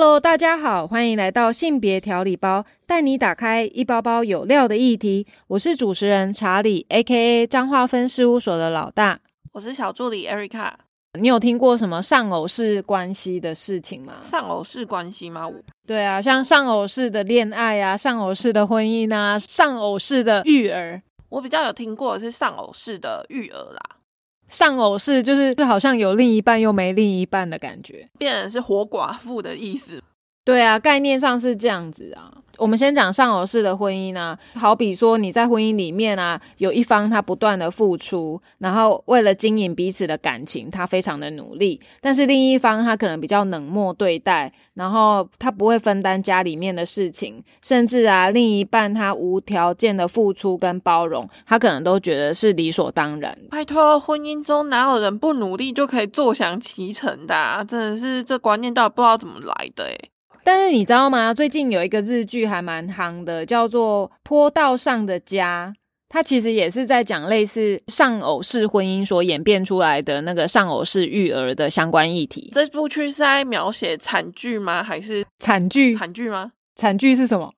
Hello，大家好，欢迎来到性别调理包，带你打开一包包有料的议题。我是主持人查理，A.K.A. 彰化分事务所的老大。我是小助理 Erica。你有听过什么上偶式关系的事情吗？上偶式关系吗？对啊，像上偶式的恋爱啊，上偶式的婚姻啊，上偶式的育儿。我比较有听过的是上偶式的育儿啦。丧偶式就是就好像有另一半又没另一半的感觉，变成是活寡妇的意思。对啊，概念上是这样子啊。我们先讲上偶式的婚姻啊，好比说你在婚姻里面啊，有一方他不断的付出，然后为了经营彼此的感情，他非常的努力，但是另一方他可能比较冷漠对待，然后他不会分担家里面的事情，甚至啊，另一半他无条件的付出跟包容，他可能都觉得是理所当然。拜托，婚姻中哪有人不努力就可以坐享其成的？啊真的是这观念到底不知道怎么来的诶但是你知道吗？最近有一个日剧还蛮夯的，叫做《坡道上的家》，它其实也是在讲类似上偶式婚姻所演变出来的那个上偶式育儿的相关议题。这部剧是在描写惨剧吗？还是惨剧？惨剧吗？惨剧是什么？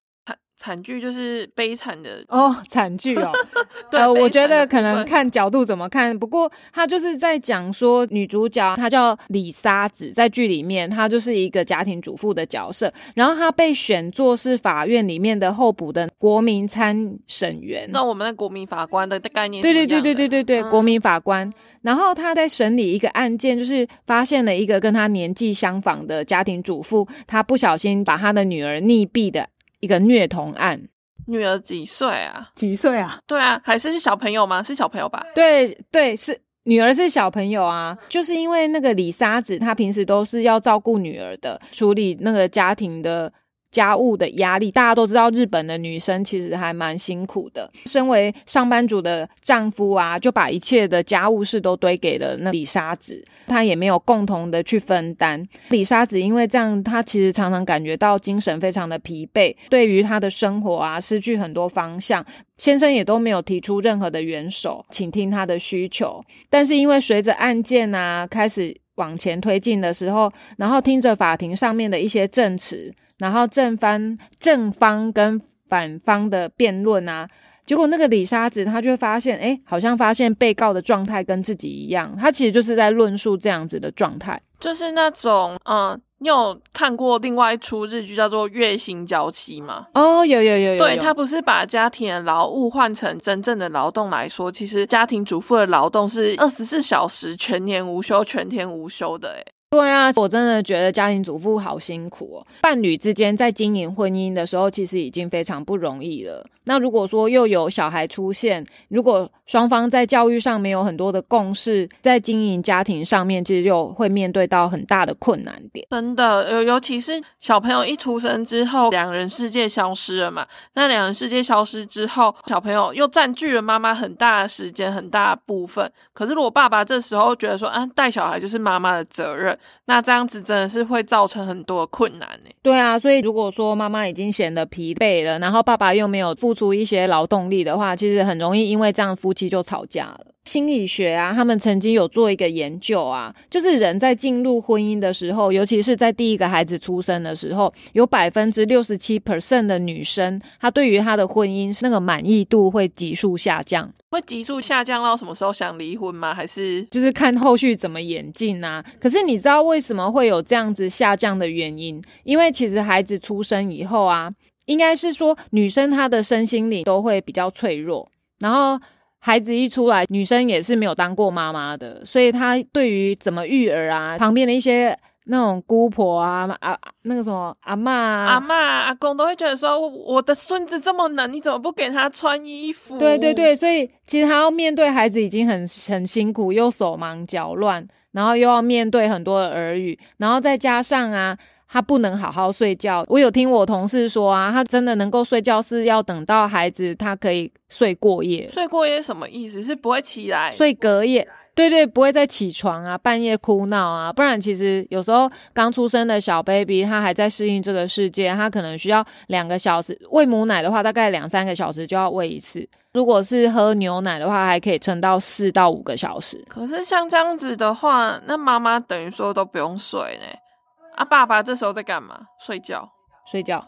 惨剧就是悲惨的哦，惨剧哦。对，我觉得可能看角度怎么看。不过他就是在讲说，女主角她叫李沙子，在剧里面她就是一个家庭主妇的角色。然后她被选作是法院里面的候补的国民参审员。那我们的国民法官的概念？对对对对对对对，国民法官。然后他在审理一个案件，就是发现了一个跟他年纪相仿的家庭主妇，她不小心把她的女儿溺毙的。一个虐童案，女儿几岁啊？几岁啊？对啊，还是是小朋友吗？是小朋友吧？对对，是女儿是小朋友啊。就是因为那个李沙子，她平时都是要照顾女儿的，处理那个家庭的。家务的压力，大家都知道，日本的女生其实还蛮辛苦的。身为上班族的丈夫啊，就把一切的家务事都堆给了那李沙子，她也没有共同的去分担。李沙子因为这样，她其实常常感觉到精神非常的疲惫，对于她的生活啊，失去很多方向。先生也都没有提出任何的援手，倾听她的需求。但是因为随着案件啊开始往前推进的时候，然后听着法庭上面的一些证词。然后正方正方跟反方的辩论啊，结果那个李沙子他就会发现，哎，好像发现被告的状态跟自己一样，他其实就是在论述这样子的状态，就是那种，嗯，你有看过另外一出日剧叫做《月薪娇妻》吗？哦，有有有有，对他不是把家庭的劳务换成真正的劳动来说，其实家庭主妇的劳动是二十四小时全年无休、全天无休的，哎。对啊，我真的觉得家庭主妇好辛苦哦。伴侣之间在经营婚姻的时候，其实已经非常不容易了。那如果说又有小孩出现，如果双方在教育上没有很多的共识，在经营家庭上面，其实就会面对到很大的困难点。真的，尤尤其是小朋友一出生之后，两人世界消失了嘛？那两人世界消失之后，小朋友又占据了妈妈很大的时间，很大部分。可是如果爸爸这时候觉得说，啊，带小孩就是妈妈的责任。那这样子真的是会造成很多困难呢。对啊，所以如果说妈妈已经显得疲惫了，然后爸爸又没有付出一些劳动力的话，其实很容易因为这样夫妻就吵架了。心理学啊，他们曾经有做一个研究啊，就是人在进入婚姻的时候，尤其是在第一个孩子出生的时候，有百分之六十七 percent 的女生，她对于她的婚姻是那个满意度会急速下降。会急速下降到什么时候想离婚吗？还是就是看后续怎么演进啊？可是你知道为什么会有这样子下降的原因？因为其实孩子出生以后啊，应该是说女生她的身心里都会比较脆弱，然后。孩子一出来，女生也是没有当过妈妈的，所以她对于怎么育儿啊，旁边的一些那种姑婆啊、啊那个什么阿妈、阿妈、阿公都会觉得说，我的孙子这么冷，你怎么不给他穿衣服？对对对，所以其实他要面对孩子已经很很辛苦，又手忙脚乱，然后又要面对很多的耳语，然后再加上啊。他不能好好睡觉。我有听我同事说啊，他真的能够睡觉是要等到孩子他可以睡过夜。睡过夜什么意思？是不会起来睡隔夜？对对，不会再起床啊，半夜哭闹啊。不然其实有时候刚出生的小 baby 他还在适应这个世界，他可能需要两个小时喂母奶的话，大概两三个小时就要喂一次。如果是喝牛奶的话，还可以撑到四到五个小时。可是像这样子的话，那妈妈等于说都不用睡呢。啊，爸爸这时候在干嘛？睡觉。睡觉。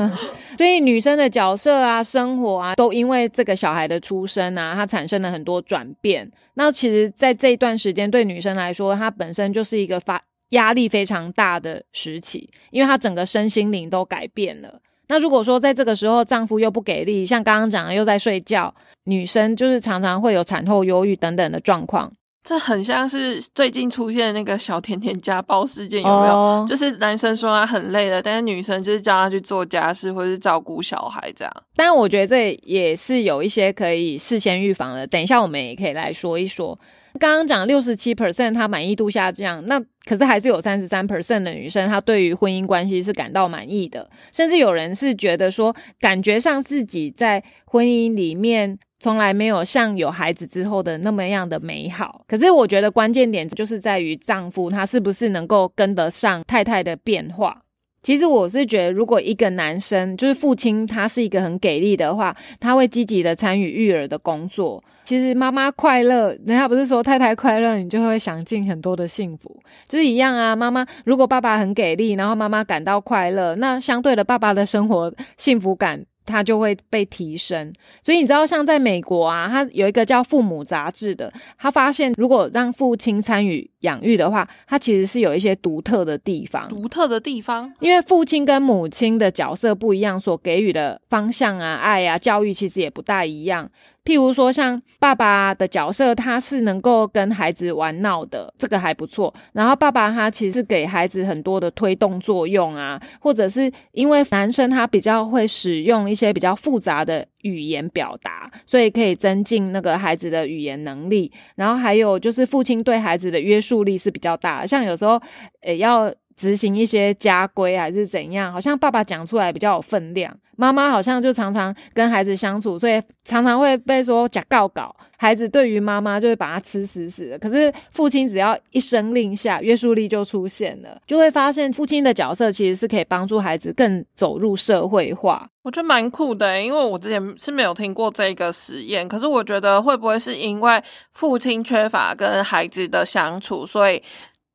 所以女生的角色啊、生活啊，都因为这个小孩的出生啊，它产生了很多转变。那其实，在这一段时间，对女生来说，她本身就是一个发压力非常大的时期，因为她整个身心灵都改变了。那如果说在这个时候丈夫又不给力，像刚刚讲的又在睡觉，女生就是常常会有产后忧郁等等的状况。这很像是最近出现的那个小甜甜家暴事件，有没有？就是男生说他很累了，但是女生就是叫他去做家事或是照顾小孩这样。但我觉得这也是有一些可以事先预防的。等一下我们也可以来说一说。刚刚讲六十七 percent 她满意度下降，那可是还是有三十三 percent 的女生她对于婚姻关系是感到满意的，甚至有人是觉得说感觉上自己在婚姻里面。从来没有像有孩子之后的那么样的美好。可是我觉得关键点就是在于丈夫他是不是能够跟得上太太的变化。其实我是觉得，如果一个男生就是父亲，他是一个很给力的话，他会积极的参与育儿的工作。其实妈妈快乐，人家不是说太太快乐，你就会享尽很多的幸福，就是一样啊。妈妈如果爸爸很给力，然后妈妈感到快乐，那相对的爸爸的生活幸福感。他就会被提升，所以你知道，像在美国啊，他有一个叫《父母》杂志的，他发现如果让父亲参与养育的话，他其实是有一些独特的地方。独特的地方，因为父亲跟母亲的角色不一样，所给予的方向啊、爱啊、教育其实也不大一样。譬如说，像爸爸的角色，他是能够跟孩子玩闹的，这个还不错。然后爸爸他其实给孩子很多的推动作用啊，或者是因为男生他比较会使用一些比较复杂的语言表达，所以可以增进那个孩子的语言能力。然后还有就是父亲对孩子的约束力是比较大，像有时候诶要。执行一些家规还是怎样？好像爸爸讲出来比较有分量，妈妈好像就常常跟孩子相处，所以常常会被说假告告。孩子对于妈妈就会把他吃死死的。可是父亲只要一声令下，约束力就出现了，就会发现父亲的角色其实是可以帮助孩子更走入社会化。我觉得蛮酷的，因为我之前是没有听过这个实验。可是我觉得会不会是因为父亲缺乏跟孩子的相处，所以？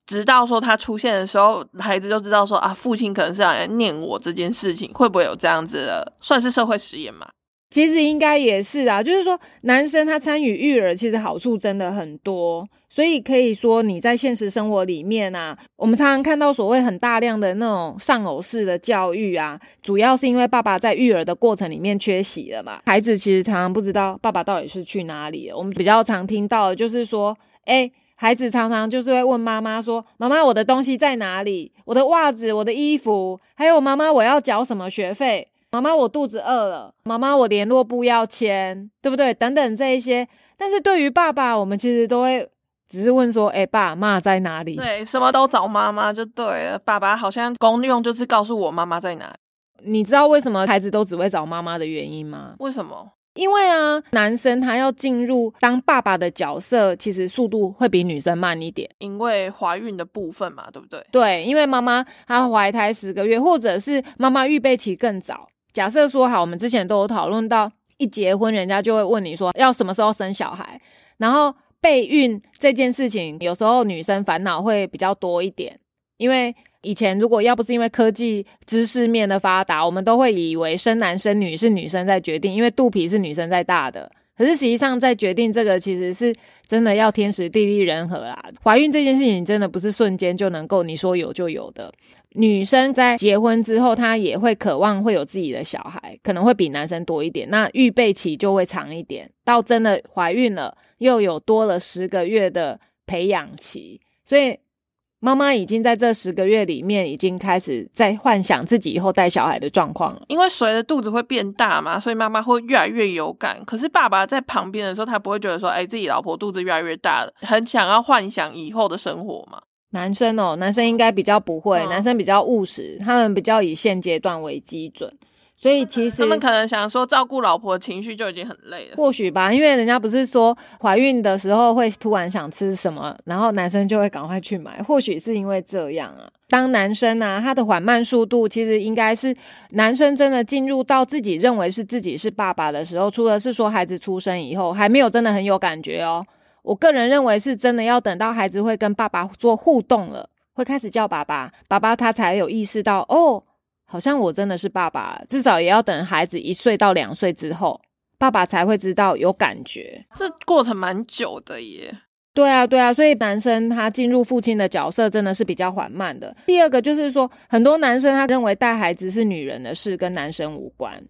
直到说他出现的时候，孩子就知道说啊，父亲可能是来念我这件事情，会不会有这样子的，算是社会实验嘛？其实应该也是啊，就是说男生他参与育儿，其实好处真的很多，所以可以说你在现实生活里面啊，我们常常看到所谓很大量的那种丧偶式的教育啊，主要是因为爸爸在育儿的过程里面缺席了嘛，孩子其实常常不知道爸爸到底是去哪里了。我们比较常听到的就是说，哎。孩子常常就是会问妈妈说：“妈妈，我的东西在哪里？我的袜子、我的衣服，还有妈妈，我要缴什么学费？妈妈，我肚子饿了。妈妈，我联络簿要签，对不对？等等这一些。但是对于爸爸，我们其实都会只是问说：‘哎，爸妈在哪里？’对，什么都找妈妈就对了。爸爸好像功用就是告诉我妈妈在哪。你知道为什么孩子都只会找妈妈的原因吗？为什么？”因为啊，男生他要进入当爸爸的角色，其实速度会比女生慢一点，因为怀孕的部分嘛，对不对？对，因为妈妈她怀胎十个月，或者是妈妈预备期更早。假设说好，我们之前都有讨论到，一结婚人家就会问你说要什么时候生小孩，然后备孕这件事情，有时候女生烦恼会比较多一点，因为。以前如果要不是因为科技知识面的发达，我们都会以为生男生女是女生在决定，因为肚皮是女生在大的。可是实际上在决定这个，其实是真的要天时地利人和啦。怀孕这件事情真的不是瞬间就能够你说有就有的。女生在结婚之后，她也会渴望会有自己的小孩，可能会比男生多一点，那预备期就会长一点。到真的怀孕了，又有多了十个月的培养期，所以。妈妈已经在这十个月里面，已经开始在幻想自己以后带小孩的状况了。因为随着肚子会变大嘛，所以妈妈会越来越有感。可是爸爸在旁边的时候，他不会觉得说，哎，自己老婆肚子越来越大了，很想要幻想以后的生活嘛。男生哦，男生应该比较不会，男生比较务实，他们比较以现阶段为基准。所以其实他们可能想说照顾老婆情绪就已经很累了，或许吧，因为人家不是说怀孕的时候会突然想吃什么，然后男生就会赶快去买，或许是因为这样啊。当男生啊，他的缓慢速度其实应该是男生真的进入到自己认为是自己是爸爸的时候，除了是说孩子出生以后还没有真的很有感觉哦。我个人认为是真的要等到孩子会跟爸爸做互动了。会开始叫爸爸，爸爸他才有意识到，哦，好像我真的是爸爸。至少也要等孩子一岁到两岁之后，爸爸才会知道有感觉。这过程蛮久的耶。对啊，对啊，所以男生他进入父亲的角色真的是比较缓慢的。第二个就是说，很多男生他认为带孩子是女人的事，跟男生无关。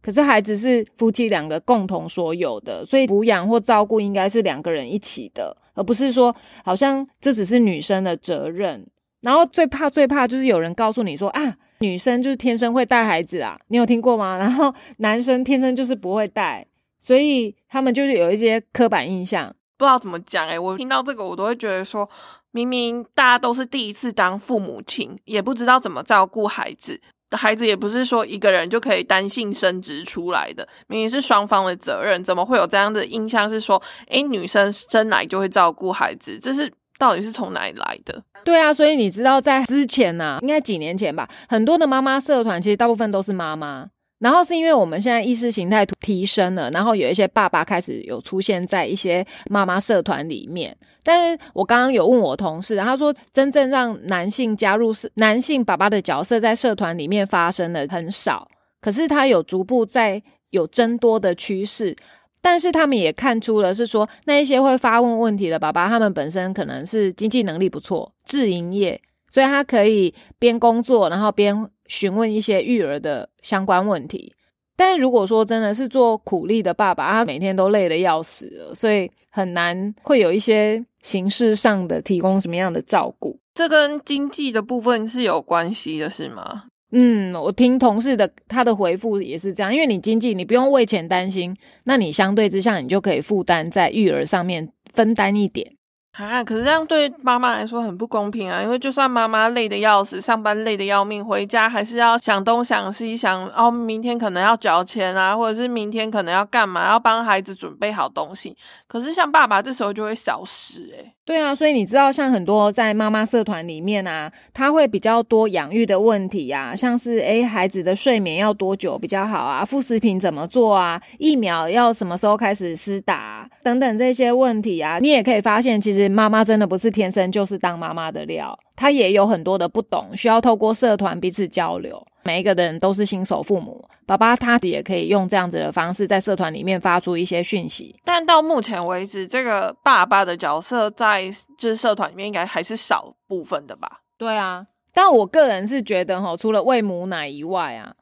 可是孩子是夫妻两个共同所有的，所以抚养或照顾应该是两个人一起的，而不是说好像这只是女生的责任。然后最怕最怕就是有人告诉你说啊，女生就是天生会带孩子啊，你有听过吗？然后男生天生就是不会带，所以他们就是有一些刻板印象。不知道怎么讲诶，我听到这个我都会觉得说，明明大家都是第一次当父母亲，也不知道怎么照顾孩子，孩子也不是说一个人就可以单性生殖出来的，明明是双方的责任，怎么会有这样的印象是说，诶，女生生来就会照顾孩子，这是到底是从哪里来的？对啊，所以你知道在之前呢，应该几年前吧，很多的妈妈社团其实大部分都是妈妈。然后是因为我们现在意识形态提升了，然后有一些爸爸开始有出现在一些妈妈社团里面。但是我刚刚有问我同事，他说真正让男性加入是男性爸爸的角色在社团里面发生的很少，可是他有逐步在有增多的趋势。但是他们也看出了是说那一些会发问问题的爸爸，他们本身可能是经济能力不错，自营业，所以他可以边工作然后边。询问一些育儿的相关问题，但如果说真的是做苦力的爸爸，他每天都累得要死了，所以很难会有一些形式上的提供什么样的照顾。这跟经济的部分是有关系的，是吗？嗯，我听同事的他的回复也是这样，因为你经济你不用为钱担心，那你相对之下你就可以负担在育儿上面分担一点。啊！可是这样对妈妈来说很不公平啊！因为就算妈妈累得要死，上班累得要命，回家还是要想东想西，想哦，明天可能要缴钱啊，或者是明天可能要干嘛，要帮孩子准备好东西。可是像爸爸这时候就会消失，诶对啊，所以你知道，像很多在妈妈社团里面啊，他会比较多养育的问题呀，像是诶孩子的睡眠要多久比较好啊？副食品怎么做啊？疫苗要什么时候开始施打？等等这些问题啊，你也可以发现，其实妈妈真的不是天生就是当妈妈的料，她也有很多的不懂，需要透过社团彼此交流。每一个人都是新手父母，爸爸他也可以用这样子的方式在社团里面发出一些讯息。但到目前为止，这个爸爸的角色在就是社团里面应该还是少部分的吧？对啊，但我个人是觉得哈，除了喂母奶以外啊。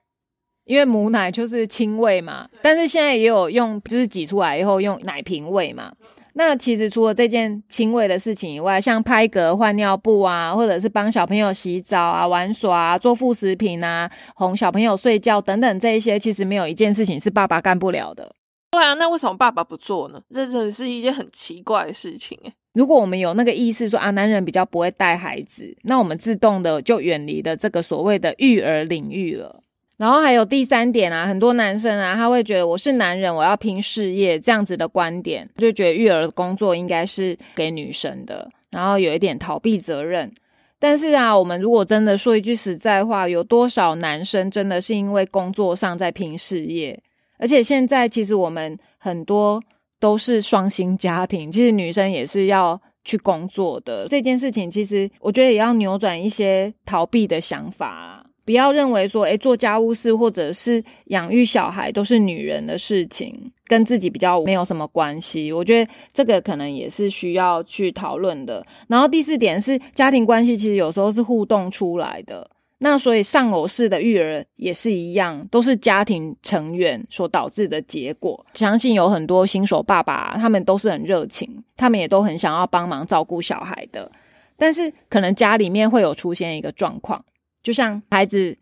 因为母奶就是亲喂嘛，但是现在也有用，就是挤出来以后用奶瓶喂嘛。那其实除了这件轻微的事情以外，像拍嗝、换尿布啊，或者是帮小朋友洗澡啊、玩耍啊、做副食品啊、哄小朋友睡觉等等这一些，其实没有一件事情是爸爸干不了的。对啊，那为什么爸爸不做呢？这真的是一件很奇怪的事情诶。如果我们有那个意识说啊，男人比较不会带孩子，那我们自动的就远离了这个所谓的育儿领域了。然后还有第三点啊，很多男生啊，他会觉得我是男人，我要拼事业这样子的观点，就觉得育儿工作应该是给女生的，然后有一点逃避责任。但是啊，我们如果真的说一句实在话，有多少男生真的是因为工作上在拼事业？而且现在其实我们很多都是双薪家庭，其实女生也是要去工作的。这件事情其实我觉得也要扭转一些逃避的想法。不要认为说，诶做家务事或者是养育小孩都是女人的事情，跟自己比较没有什么关系。我觉得这个可能也是需要去讨论的。然后第四点是，家庭关系其实有时候是互动出来的。那所以丧偶式的育儿也是一样，都是家庭成员所导致的结果。相信有很多新手爸爸，他们都是很热情，他们也都很想要帮忙照顾小孩的，但是可能家里面会有出现一个状况。就像孩子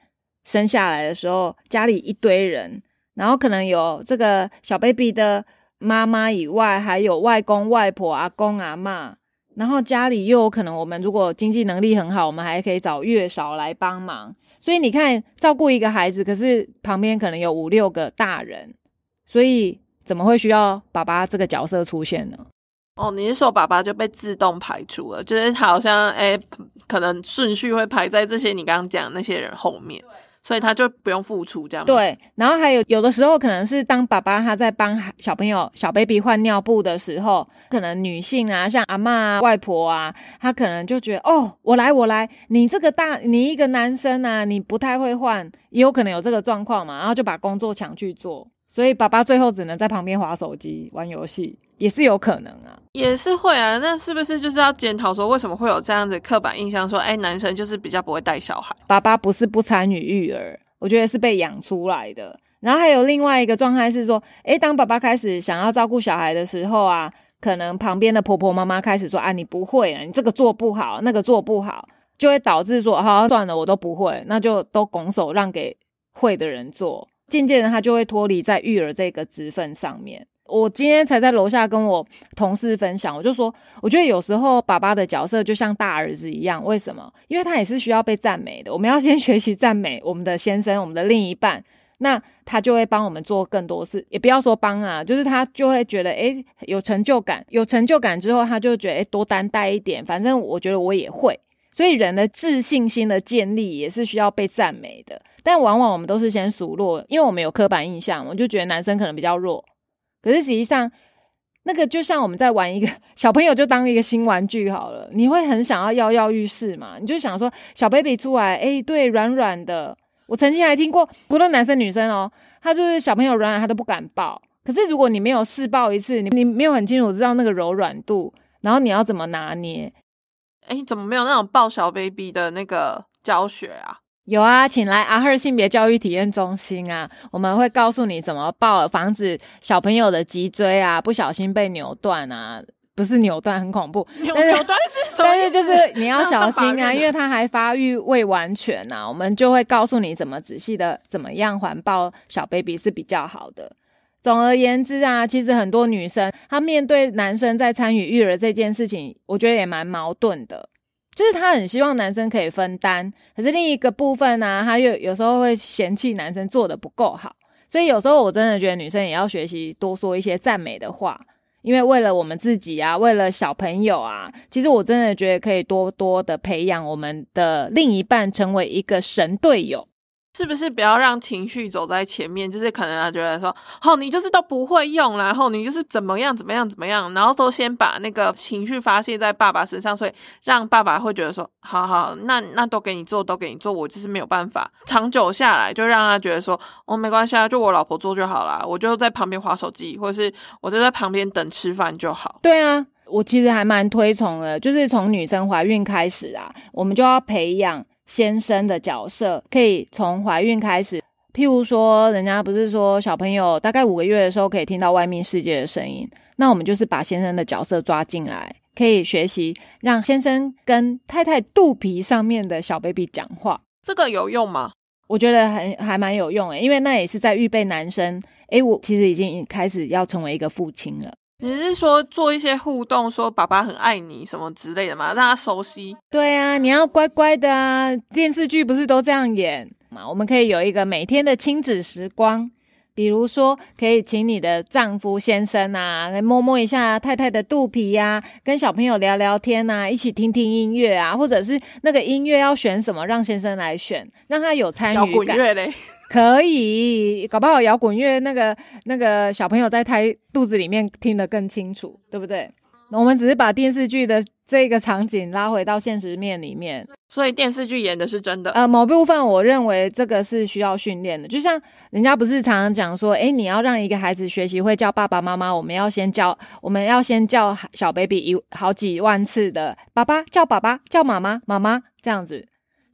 生下来的时候，家里一堆人，然后可能有这个小 baby 的妈妈以外，还有外公外婆、阿公阿妈，然后家里又有可能我们如果经济能力很好，我们还可以找月嫂来帮忙。所以你看，照顾一个孩子，可是旁边可能有五六个大人，所以怎么会需要爸爸这个角色出现呢？哦，你是说爸爸就被自动排除了？就是好像哎，可能顺序会排在这些你刚刚讲那些人后面，所以他就不用付出这样。，对，然后还有有的时候可能是当爸爸他在帮小朋友小 baby 换尿布的时候，可能女性啊，像阿嬷啊、外婆啊，她可能就觉得哦，我来我来，你这个大你一个男生啊，你不太会换，也有可能有这个状况嘛，然后就把工作抢去做，所以爸爸最后只能在旁边划手机玩游戏，也是有可能啊。也是会啊。那是不是就是要检讨说，为什么会有这样子刻板印象，说，哎，男生就是比较不会带小孩？爸爸不是不参与育儿，我觉得是被养出来的。然后还有另外一个状态是说，诶，当爸爸开始想要照顾小孩的时候啊，可能旁边的婆婆妈妈开始说啊，你不会啊，你这个做不好，那个做不好，就会导致说，好算了，我都不会，那就都拱手让给会的人做。渐渐的，他就会脱离在育儿这个职分上面。我今天才在楼下跟我同事分享，我就说，我觉得有时候爸爸的角色就像大儿子一样，为什么？因为他也是需要被赞美的。我们要先学习赞美我们的先生、我们的另一半，那他就会帮我们做更多事。也不要说帮啊，就是他就会觉得，诶有成就感，有成就感之后，他就觉得，诶多担待一点，反正我觉得我也会。所以人的自信心的建立也是需要被赞美的，但往往我们都是先数落，因为我们有刻板印象，我就觉得男生可能比较弱。可是实际上，那个就像我们在玩一个小朋友，就当一个新玩具好了。你会很想要跃跃欲试嘛？你就想说小 baby 出来，哎，对，软软的。我曾经还听过，不论男生女生哦，他就是小朋友软软，他都不敢抱。可是如果你没有试抱一次，你你没有很清楚知道那个柔软度，然后你要怎么拿捏？哎，怎么没有那种抱小 baby 的那个教学啊？有啊，请来阿赫性别教育体验中心啊，我们会告诉你怎么抱，防止小朋友的脊椎啊不小心被扭断啊，不是扭断很恐怖，扭断是什么？但是就是你要小心啊，因为他还发育未完全呐、我们就会告诉你怎么仔细的怎么样环抱小 baby 是比较好的。总而言之啊，其实很多女生她面对男生在参与育儿这件事情，我觉得也蛮矛盾的。就是她很希望男生可以分担，可是另一个部分呢、她又有时候会嫌弃男生做的不够好。所以有时候我真的觉得女生也要学习多说一些赞美的话，因为为了我们自己啊，为了小朋友啊，其实我真的觉得可以多多的培养我们的另一半成为一个神队友。是不是不要让情绪走在前面？就是可能他觉得说，哦，你就是都不会用，然后你就是怎么样怎么样怎么样，然后都先把那个情绪发泄在爸爸身上，所以让爸爸会觉得说，好好，那那都给你做，都给你做，我就是没有办法。长久下来，就让他觉得说，哦，没关系啊，就我老婆做就好啦，我就在旁边划手机，或者是我就在旁边等吃饭就好。对啊，我其实还蛮推崇的，就是从女生怀孕开始啊，我们就要培养先生的角色，可以从怀孕开始。譬如说，人家不是说小朋友大概五个月的时候可以听到外面世界的声音，那我们就是把先生的角色抓进来，可以学习让先生跟太太肚皮上面的小 baby 讲话。这个有用吗？我觉得很还蛮有用诶，因为那也是在预备男生。诶，我其实已经开始要成为一个父亲了。你是说做一些互动，说爸爸很爱你什么之类的吗？让他熟悉。对啊，你要乖乖的啊！电视剧不是都这样演嘛？我们可以有一个每天的亲子时光，比如说可以请你的丈夫先生啊，来摸摸一下太太的肚皮呀、跟小朋友聊聊天啊，一起听听音乐啊，或者是那个音乐要选什么，让先生来选，让他有参摇与感。滚乐嘞，可以，搞不好摇滚乐那个那个小朋友在胎肚子里面听得更清楚，对不对？我们只是把电视剧的这个场景拉回到现实面里面，所以电视剧演的是真的。呃，某部分我认为这个是需要训练的，就像人家不是常常讲说，诶，你要让一个孩子学习会叫爸爸妈妈，我们要先叫，我们要先叫小 baby 一好几万次的爸爸叫爸爸叫妈妈妈妈这样子，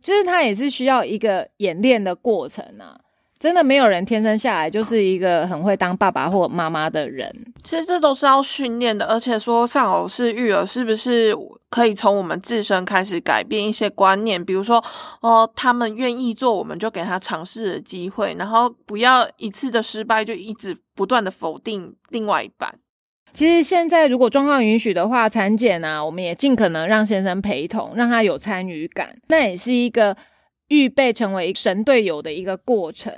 就是他也是需要一个演练的过程啊。真的没有人天生下来就是一个很会当爸爸或妈妈的人。其实这都是要训练的，而且说上偶式育儿是不是可以从我们自身开始改变一些观念？比如说，哦，他们愿意做，我们就给他尝试的机会，然后不要一次的失败就一直不断的否定另外一半。其实现在如果状况允许的话，产检啊，我们也尽可能让先生陪同，让他有参与感，那也是一个预备成为神队友的一个过程。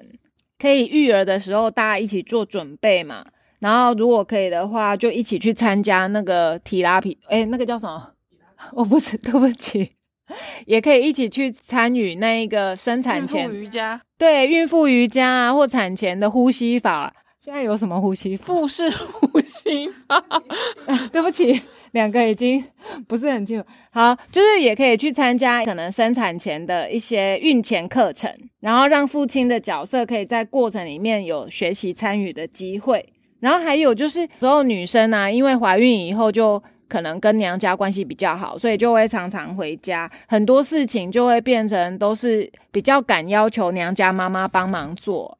可以育儿的时候，大家一起做准备嘛。然后如果可以的话，就一起去参加那个提拉皮，哎，那个叫什么？我不是，对不起，也可以一起去参与那一个生产前瑜伽，对孕妇瑜伽啊，或产前的呼吸法。现在有什么呼吸？腹式呼吸法？对不起，两个已经 不是很清楚。好，就是也可以去参加可能生产前的一些孕前课程，然后让父亲的角色可以在过程里面有学习参与的机会。然后还有就是，所有女生啊，因为怀孕以后就可能跟娘家关系比较好，所以就会常常回家，很多事情就会变成都是比较敢要求娘家妈妈帮忙做。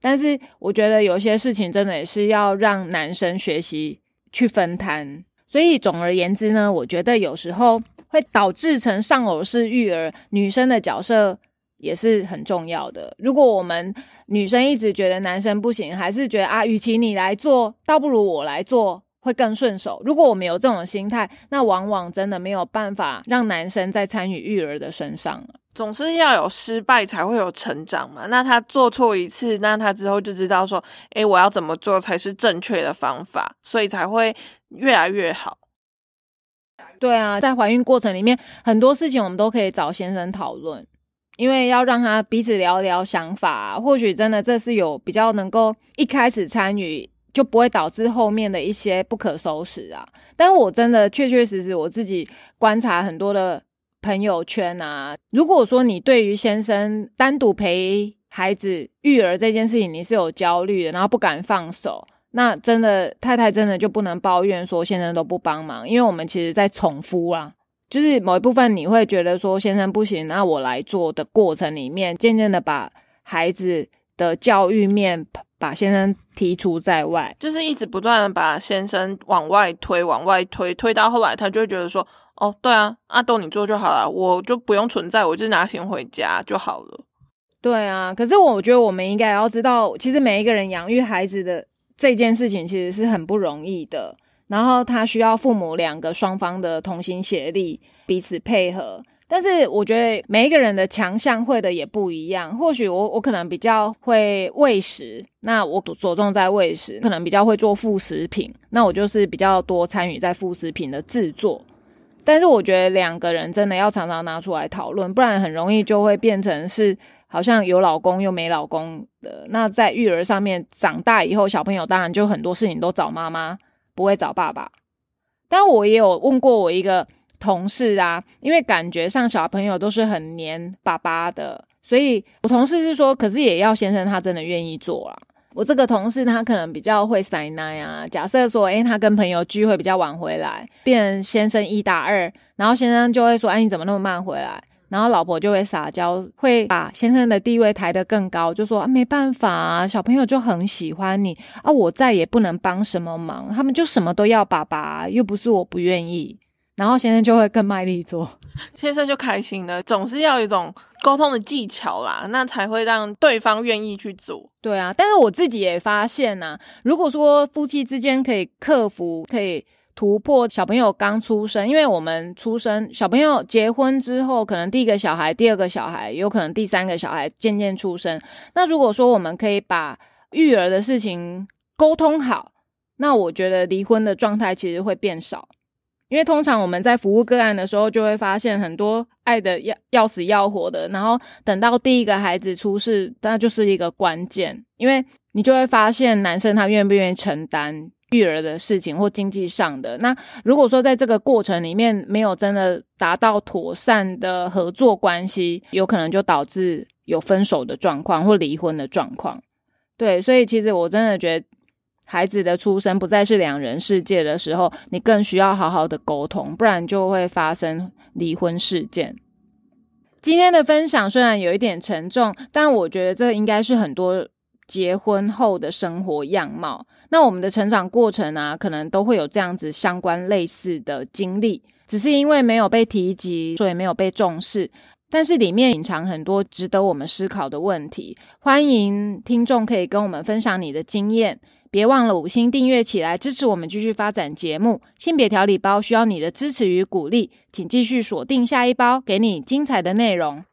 但是我觉得有些事情真的也是要让男生学习去分摊，所以总而言之呢，我觉得有时候会导致成丧偶式育儿，女生的角色也是很重要的。如果我们女生一直觉得男生不行，还是觉得啊，与其你来做，倒不如我来做会更顺手。如果我们有这种心态，那往往真的没有办法让男生在参与育儿的身上。总是要有失败才会有成长嘛。那他做错一次，那他之后就知道说，诶，我要怎么做才是正确的方法，所以才会越来越好。对啊，在怀孕过程里面，很多事情我们都可以找先生讨论，因为要让他彼此聊聊想法，或许真的这是有比较能够一开始参与，就不会导致后面的一些不可收拾啊。但我真的确确实实我自己观察很多的。朋友圈啊，如果说你对于先生单独陪孩子育儿这件事情你是有焦虑的，然后不敢放手，那真的太太真的就不能抱怨说先生都不帮忙，因为我们其实在宠夫啊，就是某一部分你会觉得说先生不行，那我来做的过程里面，渐渐的把孩子的教育面把先生提出在外，就是一直不断的把先生往外推，往外推，推到后来他就会觉得说。哦，对啊，阿豆你做就好了，我就不用存在，我就拿钱回家就好了。对啊，可是我觉得我们应该要知道，其实每一个人养育孩子的这件事情其实是很不容易的，然后他需要父母两个双方的同心协力，彼此配合。但是我觉得每一个人的强项会的也不一样，或许我我可能比较会喂食，那我着重在喂食，可能比较会做副食品，那我就是比较多参与在副食品的制作。但是我觉得两个人真的要常常拿出来讨论，不然很容易就会变成是好像有老公又没老公的。那在育儿上面，长大以后小朋友当然就很多事情都找妈妈，不会找爸爸。但我也有问过我一个同事啊，因为感觉上小朋友都是很黏爸爸的，所以我同事是说，可是也要先生他真的愿意做啊。我这个同事他可能比较会塞奶啊。假设说，诶，他跟朋友聚会比较晚回来，变成先生一打二，然后先生就会说，哎，你怎么那么慢回来？然后老婆就会撒娇，会把先生的地位抬得更高，就说啊，没办法啊，小朋友就很喜欢你啊，我再也不能帮什么忙，他们就什么都要爸爸，又不是我不愿意。然后先生就会更卖力做，先生就开心了。总是要有一种沟通的技巧啦，那才会让对方愿意去做。对啊，但是我自己也发现呐，如果说夫妻之间可以克服、可以突破小朋友刚出生，因为我们出生小朋友结婚之后，可能第一个小孩、第二个小孩，有可能第三个小孩渐渐出生。那如果说我们可以把育儿的事情沟通好，那我觉得离婚的状态其实会变少。因为通常我们在服务个案的时候，就会发现很多爱的要要死要活的，然后等到第一个孩子出世，那就是一个关键。因为你就会发现男生他愿不愿意承担育儿的事情或经济上的。那如果说在这个过程里面没有真的达到妥善的合作关系，有可能就导致有分手的状况或离婚的状况。对，所以其实我真的觉得。孩子的出生不再是两人世界的时候，你更需要好好的沟通，不然就会发生离婚事件。今天的分享虽然有一点沉重，但我觉得这应该是很多结婚后的生活样貌。那我们的成长过程啊，可能都会有这样子相关类似的经历，只是因为没有被提及，所以没有被重视。但是里面隐藏很多值得我们思考的问题。欢迎听众可以跟我们分享你的经验。别忘了五星订阅起来，支持我们继续发展节目。性别调理包需要你的支持与鼓励，请继续锁定下一包，给你精彩的内容。